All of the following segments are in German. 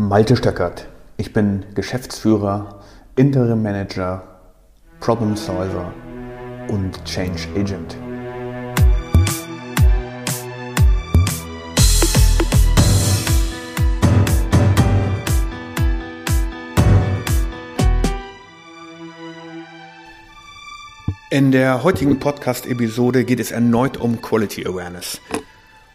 Malte Stöckert. Ich bin Geschäftsführer, Interim Manager, Problem Solver und Change Agent. In der heutigen Podcast-Episode geht es erneut um Quality Awareness.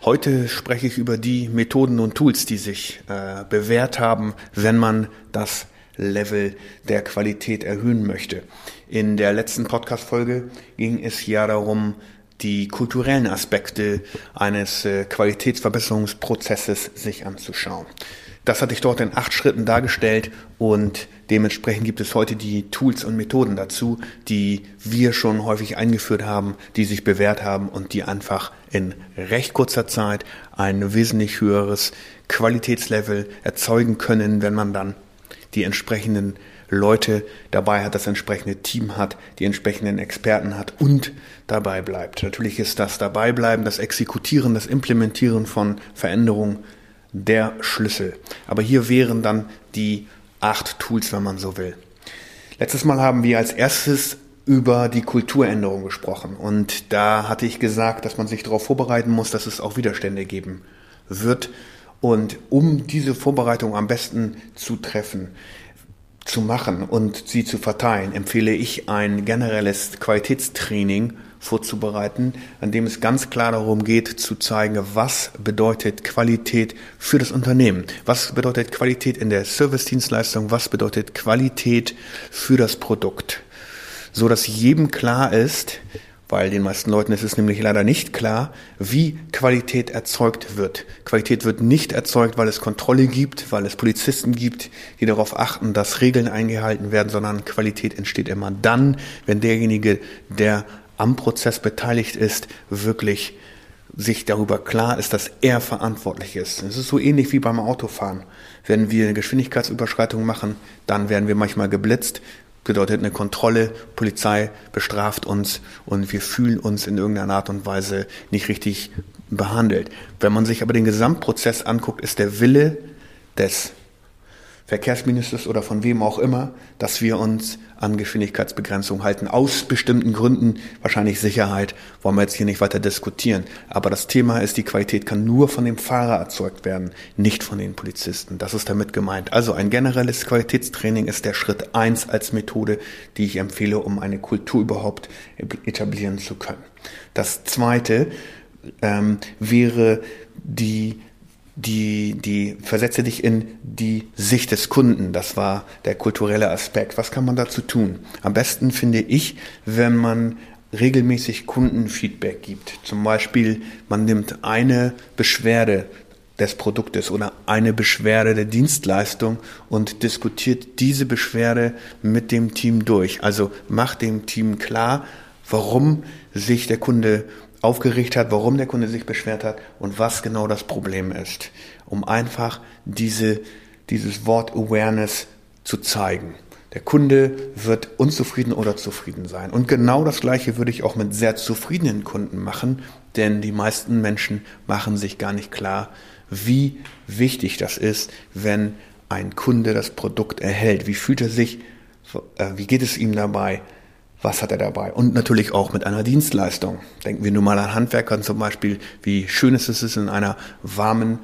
Heute spreche ich über die Methoden und Tools, die sich äh, bewährt haben, wenn man das Level der Qualität erhöhen möchte. In der letzten Podcast-Folge ging es ja darum, die kulturellen Aspekte eines äh, Qualitätsverbesserungsprozesses sich anzuschauen. Das hatte ich dort in acht Schritten dargestellt und dementsprechend gibt es heute die Tools und Methoden dazu, die wir schon häufig eingeführt haben, die sich bewährt haben und die einfach in recht kurzer Zeit ein wesentlich höheres Qualitätslevel erzeugen können, wenn man dann die entsprechenden Leute dabei hat, das entsprechende Team hat, die entsprechenden Experten hat und dabei bleibt. Natürlich ist das Dabeibleiben, das Exekutieren, das Implementieren von Veränderungen der Schlüssel. Aber hier wären dann die acht Tools, wenn man so will. Letztes Mal haben wir als erstes über die Kulturänderung gesprochen und da hatte ich gesagt, dass man sich darauf vorbereiten muss, dass es auch Widerstände geben wird. Und um diese Vorbereitung am besten zu treffen, zu machen und sie zu verteilen, empfehle ich ein generelles Qualitätstraining vorzubereiten, an dem es ganz klar darum geht zu zeigen, was bedeutet Qualität für das Unternehmen, was bedeutet Qualität in der Servicedienstleistung, was bedeutet Qualität für das Produkt, so dass jedem klar ist, weil den meisten Leuten ist es nämlich leider nicht klar, wie Qualität erzeugt wird. Qualität wird nicht erzeugt, weil es Kontrolle gibt, weil es Polizisten gibt, die darauf achten, dass Regeln eingehalten werden, sondern Qualität entsteht immer dann, wenn derjenige, der am Prozess beteiligt ist, wirklich sich darüber klar ist, dass er verantwortlich ist. Es ist so ähnlich wie beim Autofahren. Wenn wir eine Geschwindigkeitsüberschreitung machen, dann werden wir manchmal geblitzt, bedeutet eine Kontrolle, Polizei bestraft uns und wir fühlen uns in irgendeiner Art und Weise nicht richtig behandelt. Wenn man sich aber den Gesamtprozess anguckt, ist der Wille des Verkehrsministers oder von wem auch immer, dass wir uns an Geschwindigkeitsbegrenzung halten. Aus bestimmten Gründen, wahrscheinlich Sicherheit, wollen wir jetzt hier nicht weiter diskutieren. Aber das Thema ist, die Qualität kann nur von dem Fahrer erzeugt werden, nicht von den Polizisten. Das ist damit gemeint. Also ein generelles Qualitätstraining ist der Schritt eins als Methode, die ich empfehle, um eine Kultur überhaupt etablieren zu können. Das zweite ähm, wäre die die, die versetze dich in die Sicht des Kunden. Das war der kulturelle Aspekt. Was kann man dazu tun? Am besten finde ich, wenn man regelmäßig Kundenfeedback gibt. Zum Beispiel, man nimmt eine Beschwerde des Produktes oder eine Beschwerde der Dienstleistung und diskutiert diese Beschwerde mit dem Team durch. Also macht dem Team klar, warum sich der Kunde aufgeregt hat, warum der Kunde sich beschwert hat und was genau das Problem ist, um einfach diese, dieses Wort Awareness zu zeigen. Der Kunde wird unzufrieden oder zufrieden sein. Und genau das Gleiche würde ich auch mit sehr zufriedenen Kunden machen, denn die meisten Menschen machen sich gar nicht klar, wie wichtig das ist, wenn ein Kunde das Produkt erhält. Wie fühlt er sich? Äh, wie geht es ihm dabei? Was hat er dabei? Und natürlich auch mit einer Dienstleistung. Denken wir nur mal an Handwerkern zum Beispiel, wie schön es ist, in einer warmen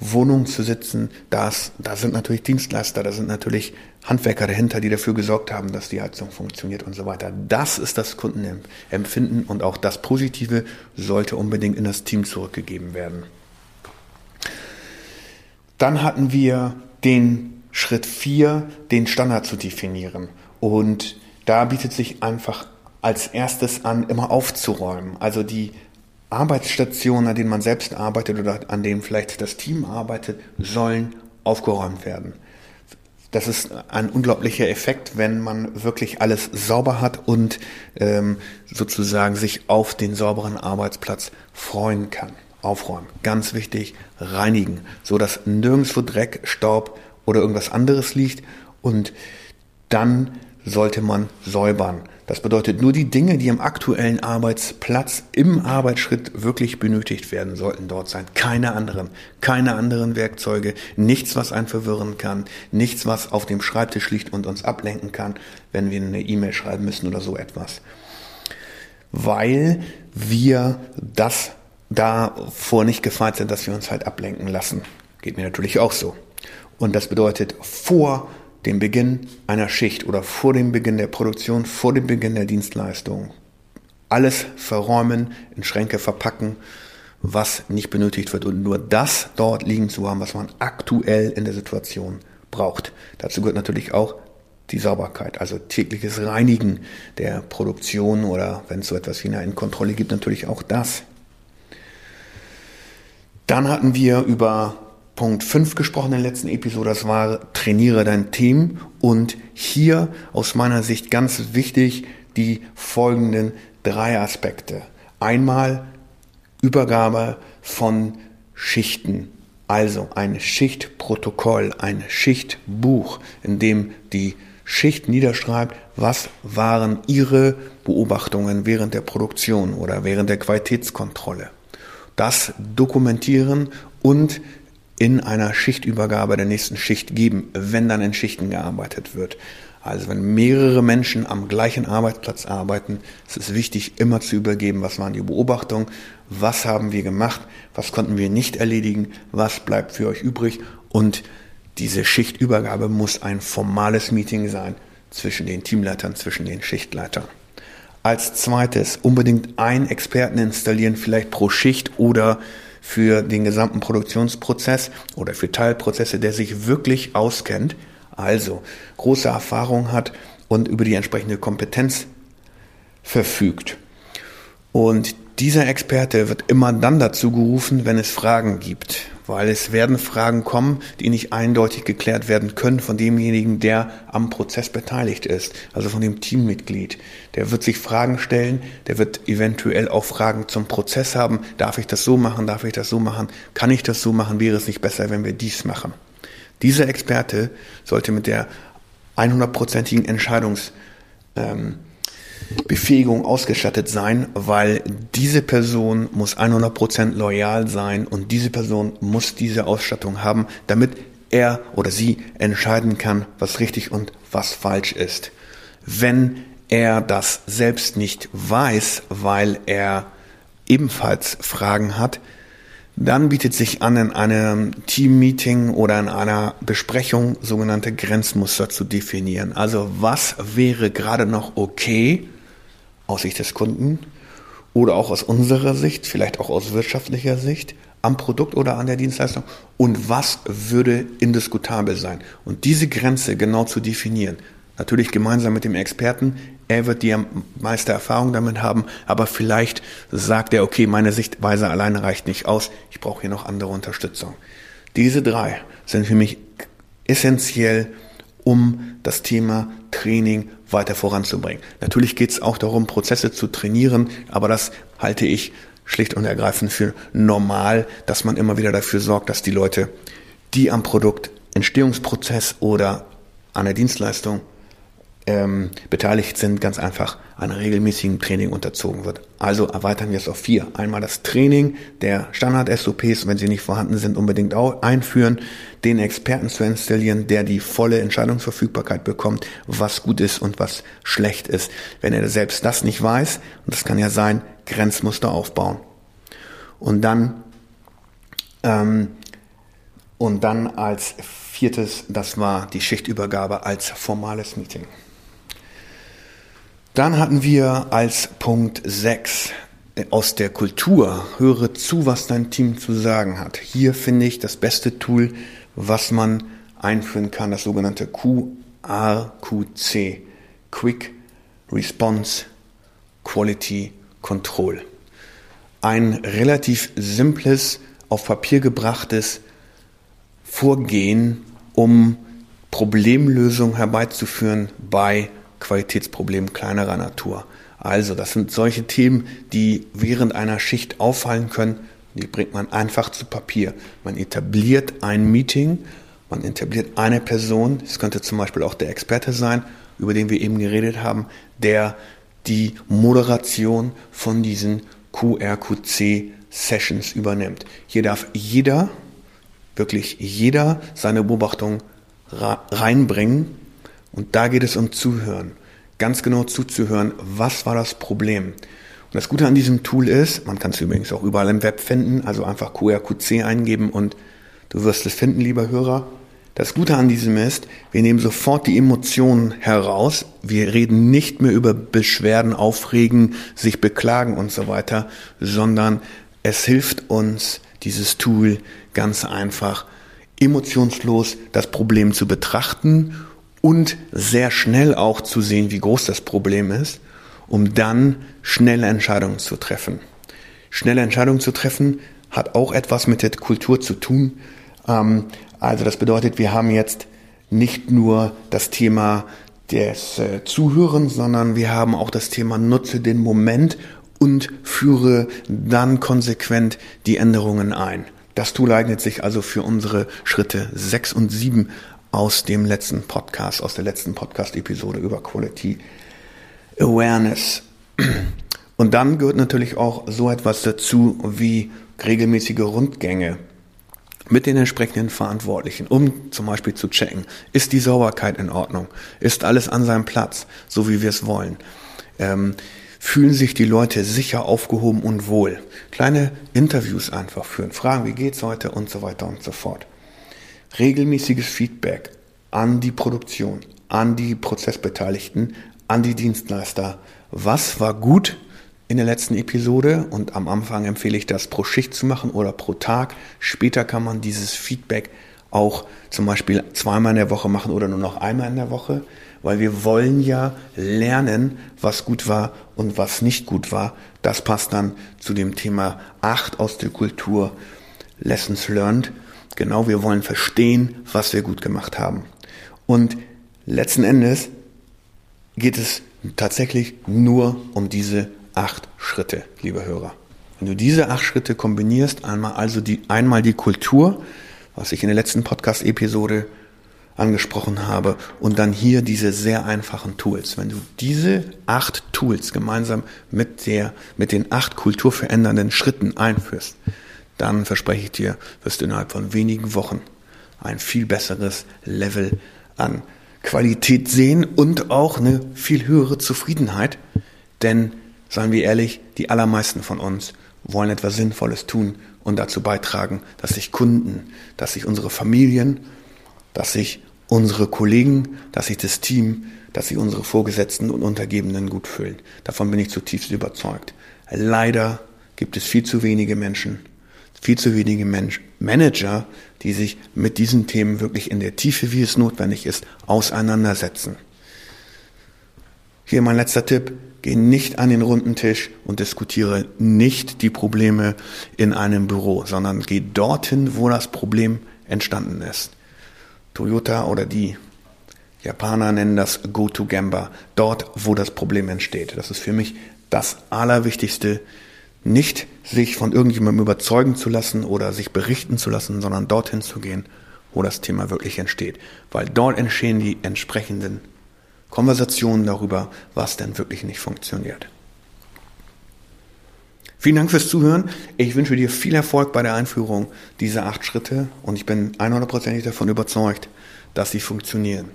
Wohnung zu sitzen. Das, da sind natürlich Dienstleister, da sind natürlich Handwerker dahinter, die dafür gesorgt haben, dass die Heizung funktioniert und so weiter. Das ist das Kundenempfinden und auch das Positive sollte unbedingt in das Team zurückgegeben werden. Dann hatten wir den Schritt 4, den Standard zu definieren. Und da bietet sich einfach als erstes an, immer aufzuräumen. Also die Arbeitsstationen, an denen man selbst arbeitet oder an denen vielleicht das Team arbeitet, sollen aufgeräumt werden. Das ist ein unglaublicher Effekt, wenn man wirklich alles sauber hat und ähm, sozusagen sich auf den sauberen Arbeitsplatz freuen kann. Aufräumen. Ganz wichtig, reinigen, so dass nirgendwo Dreck, Staub oder irgendwas anderes liegt und dann sollte man säubern. Das bedeutet nur die Dinge, die am aktuellen Arbeitsplatz im Arbeitsschritt wirklich benötigt werden, sollten dort sein. Keine anderen, keine anderen Werkzeuge, nichts, was einen verwirren kann, nichts, was auf dem Schreibtisch liegt und uns ablenken kann, wenn wir eine E-Mail schreiben müssen oder so etwas. Weil wir das davor nicht gefeit sind, dass wir uns halt ablenken lassen. Geht mir natürlich auch so. Und das bedeutet vor dem Beginn einer Schicht oder vor dem Beginn der Produktion, vor dem Beginn der Dienstleistung. Alles verräumen, in Schränke verpacken, was nicht benötigt wird und nur das dort liegen zu haben, was man aktuell in der Situation braucht. Dazu gehört natürlich auch die Sauberkeit, also tägliches Reinigen der Produktion oder wenn es so etwas wie eine Kontrolle gibt, natürlich auch das. Dann hatten wir über Punkt 5 gesprochen in der letzten Episode, das war trainiere dein Team und hier aus meiner Sicht ganz wichtig die folgenden drei Aspekte. Einmal Übergabe von Schichten, also ein Schichtprotokoll, ein Schichtbuch, in dem die Schicht niederschreibt, was waren ihre Beobachtungen während der Produktion oder während der Qualitätskontrolle. Das dokumentieren und in einer Schichtübergabe der nächsten Schicht geben, wenn dann in Schichten gearbeitet wird. Also wenn mehrere Menschen am gleichen Arbeitsplatz arbeiten, ist es wichtig, immer zu übergeben, was waren die Beobachtungen, was haben wir gemacht, was konnten wir nicht erledigen, was bleibt für euch übrig und diese Schichtübergabe muss ein formales Meeting sein zwischen den Teamleitern, zwischen den Schichtleitern. Als zweites unbedingt einen Experten installieren, vielleicht pro Schicht oder für den gesamten Produktionsprozess oder für Teilprozesse, der sich wirklich auskennt, also große Erfahrung hat und über die entsprechende Kompetenz verfügt. Und dieser Experte wird immer dann dazu gerufen, wenn es Fragen gibt weil es werden Fragen kommen, die nicht eindeutig geklärt werden können von demjenigen, der am Prozess beteiligt ist, also von dem Teammitglied. Der wird sich Fragen stellen, der wird eventuell auch Fragen zum Prozess haben. Darf ich das so machen? Darf ich das so machen? Kann ich das so machen? Wäre es nicht besser, wenn wir dies machen? Dieser Experte sollte mit der 100-prozentigen Entscheidungs ähm, Befähigung ausgestattet sein, weil diese Person muss 100% loyal sein und diese Person muss diese Ausstattung haben, damit er oder sie entscheiden kann, was richtig und was falsch ist. Wenn er das selbst nicht weiß, weil er ebenfalls Fragen hat, dann bietet sich an, in einem Team-Meeting oder in einer Besprechung sogenannte Grenzmuster zu definieren. Also was wäre gerade noch okay aus Sicht des Kunden oder auch aus unserer Sicht, vielleicht auch aus wirtschaftlicher Sicht, am Produkt oder an der Dienstleistung und was würde indiskutabel sein. Und diese Grenze genau zu definieren, natürlich gemeinsam mit dem Experten, er wird die meiste Erfahrung damit haben, aber vielleicht sagt er, okay, meine Sichtweise alleine reicht nicht aus, ich brauche hier noch andere Unterstützung. Diese drei sind für mich essentiell, um das Thema Training weiter voranzubringen. Natürlich geht es auch darum, Prozesse zu trainieren, aber das halte ich schlicht und ergreifend für normal, dass man immer wieder dafür sorgt, dass die Leute, die am Produkt Entstehungsprozess oder an der Dienstleistung ähm, beteiligt sind, ganz einfach einem regelmäßigen Training unterzogen wird. Also erweitern wir es auf vier. Einmal das Training der Standard-SOPs, wenn sie nicht vorhanden sind, unbedingt auch einführen, den Experten zu installieren, der die volle Entscheidungsverfügbarkeit bekommt, was gut ist und was schlecht ist. Wenn er selbst das nicht weiß, und das kann ja sein, Grenzmuster aufbauen. Und dann, ähm, und dann als viertes, das war die Schichtübergabe als formales Meeting. Dann hatten wir als Punkt 6 äh, aus der Kultur, höre zu, was dein Team zu sagen hat. Hier finde ich das beste Tool, was man einführen kann, das sogenannte QRQC, Quick Response Quality Control. Ein relativ simples, auf Papier gebrachtes Vorgehen, um Problemlösungen herbeizuführen bei Qualitätsproblem kleinerer Natur. Also, das sind solche Themen, die während einer Schicht auffallen können. Die bringt man einfach zu Papier. Man etabliert ein Meeting, man etabliert eine Person, es könnte zum Beispiel auch der Experte sein, über den wir eben geredet haben, der die Moderation von diesen QRQC Sessions übernimmt. Hier darf jeder, wirklich jeder, seine Beobachtung reinbringen. Und da geht es um Zuhören. Ganz genau zuzuhören, was war das Problem. Und das Gute an diesem Tool ist, man kann es übrigens auch überall im Web finden, also einfach QRQC eingeben und du wirst es finden, lieber Hörer. Das Gute an diesem ist, wir nehmen sofort die Emotionen heraus. Wir reden nicht mehr über Beschwerden, Aufregen, sich beklagen und so weiter, sondern es hilft uns, dieses Tool ganz einfach emotionslos das Problem zu betrachten und sehr schnell auch zu sehen, wie groß das Problem ist, um dann schnelle Entscheidungen zu treffen. Schnelle Entscheidungen zu treffen hat auch etwas mit der Kultur zu tun. Ähm, also das bedeutet, wir haben jetzt nicht nur das Thema des äh, Zuhörens, sondern wir haben auch das Thema nutze den Moment und führe dann konsequent die Änderungen ein. Das Tool eignet sich also für unsere Schritte 6 und 7 aus dem letzten Podcast, aus der letzten Podcast-Episode über Quality Awareness. Und dann gehört natürlich auch so etwas dazu wie regelmäßige Rundgänge mit den entsprechenden Verantwortlichen, um zum Beispiel zu checken, ist die Sauberkeit in Ordnung, ist alles an seinem Platz, so wie wir es wollen. Ähm, fühlen sich die Leute sicher aufgehoben und wohl. Kleine Interviews einfach führen, fragen, wie geht's heute und so weiter und so fort. Regelmäßiges Feedback an die Produktion, an die Prozessbeteiligten, an die Dienstleister. Was war gut in der letzten Episode? Und am Anfang empfehle ich das pro Schicht zu machen oder pro Tag. Später kann man dieses Feedback auch zum Beispiel zweimal in der Woche machen oder nur noch einmal in der Woche weil wir wollen ja lernen, was gut war und was nicht gut war. Das passt dann zu dem Thema 8 aus der Kultur, Lessons Learned. Genau, wir wollen verstehen, was wir gut gemacht haben. Und letzten Endes geht es tatsächlich nur um diese acht Schritte, liebe Hörer. Wenn du diese acht Schritte kombinierst, einmal also die, einmal die Kultur, was ich in der letzten Podcast-Episode angesprochen habe und dann hier diese sehr einfachen Tools. Wenn du diese acht Tools gemeinsam mit der, mit den acht kulturverändernden Schritten einführst, dann verspreche ich dir, wirst du innerhalb von wenigen Wochen ein viel besseres Level an Qualität sehen und auch eine viel höhere Zufriedenheit. Denn, seien wir ehrlich, die allermeisten von uns wollen etwas Sinnvolles tun und dazu beitragen, dass sich Kunden, dass sich unsere Familien, dass sich unsere Kollegen, dass sich das Team, dass sich unsere Vorgesetzten und Untergebenen gut fühlen. Davon bin ich zutiefst überzeugt. Leider gibt es viel zu wenige Menschen, viel zu wenige Mensch, Manager, die sich mit diesen Themen wirklich in der Tiefe, wie es notwendig ist, auseinandersetzen. Hier mein letzter Tipp. Geh nicht an den runden Tisch und diskutiere nicht die Probleme in einem Büro, sondern geh dorthin, wo das Problem entstanden ist. Toyota oder die Japaner nennen das Go-to-Gamba, dort, wo das Problem entsteht. Das ist für mich das Allerwichtigste, nicht sich von irgendjemandem überzeugen zu lassen oder sich berichten zu lassen, sondern dorthin zu gehen, wo das Thema wirklich entsteht. Weil dort entstehen die entsprechenden Konversationen darüber, was denn wirklich nicht funktioniert. Vielen Dank fürs Zuhören. Ich wünsche dir viel Erfolg bei der Einführung dieser acht Schritte und ich bin 100%ig davon überzeugt, dass sie funktionieren.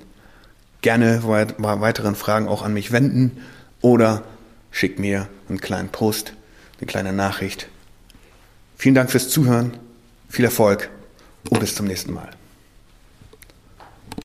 Gerne bei weiteren Fragen auch an mich wenden oder schick mir einen kleinen Post, eine kleine Nachricht. Vielen Dank fürs Zuhören, viel Erfolg und bis zum nächsten Mal.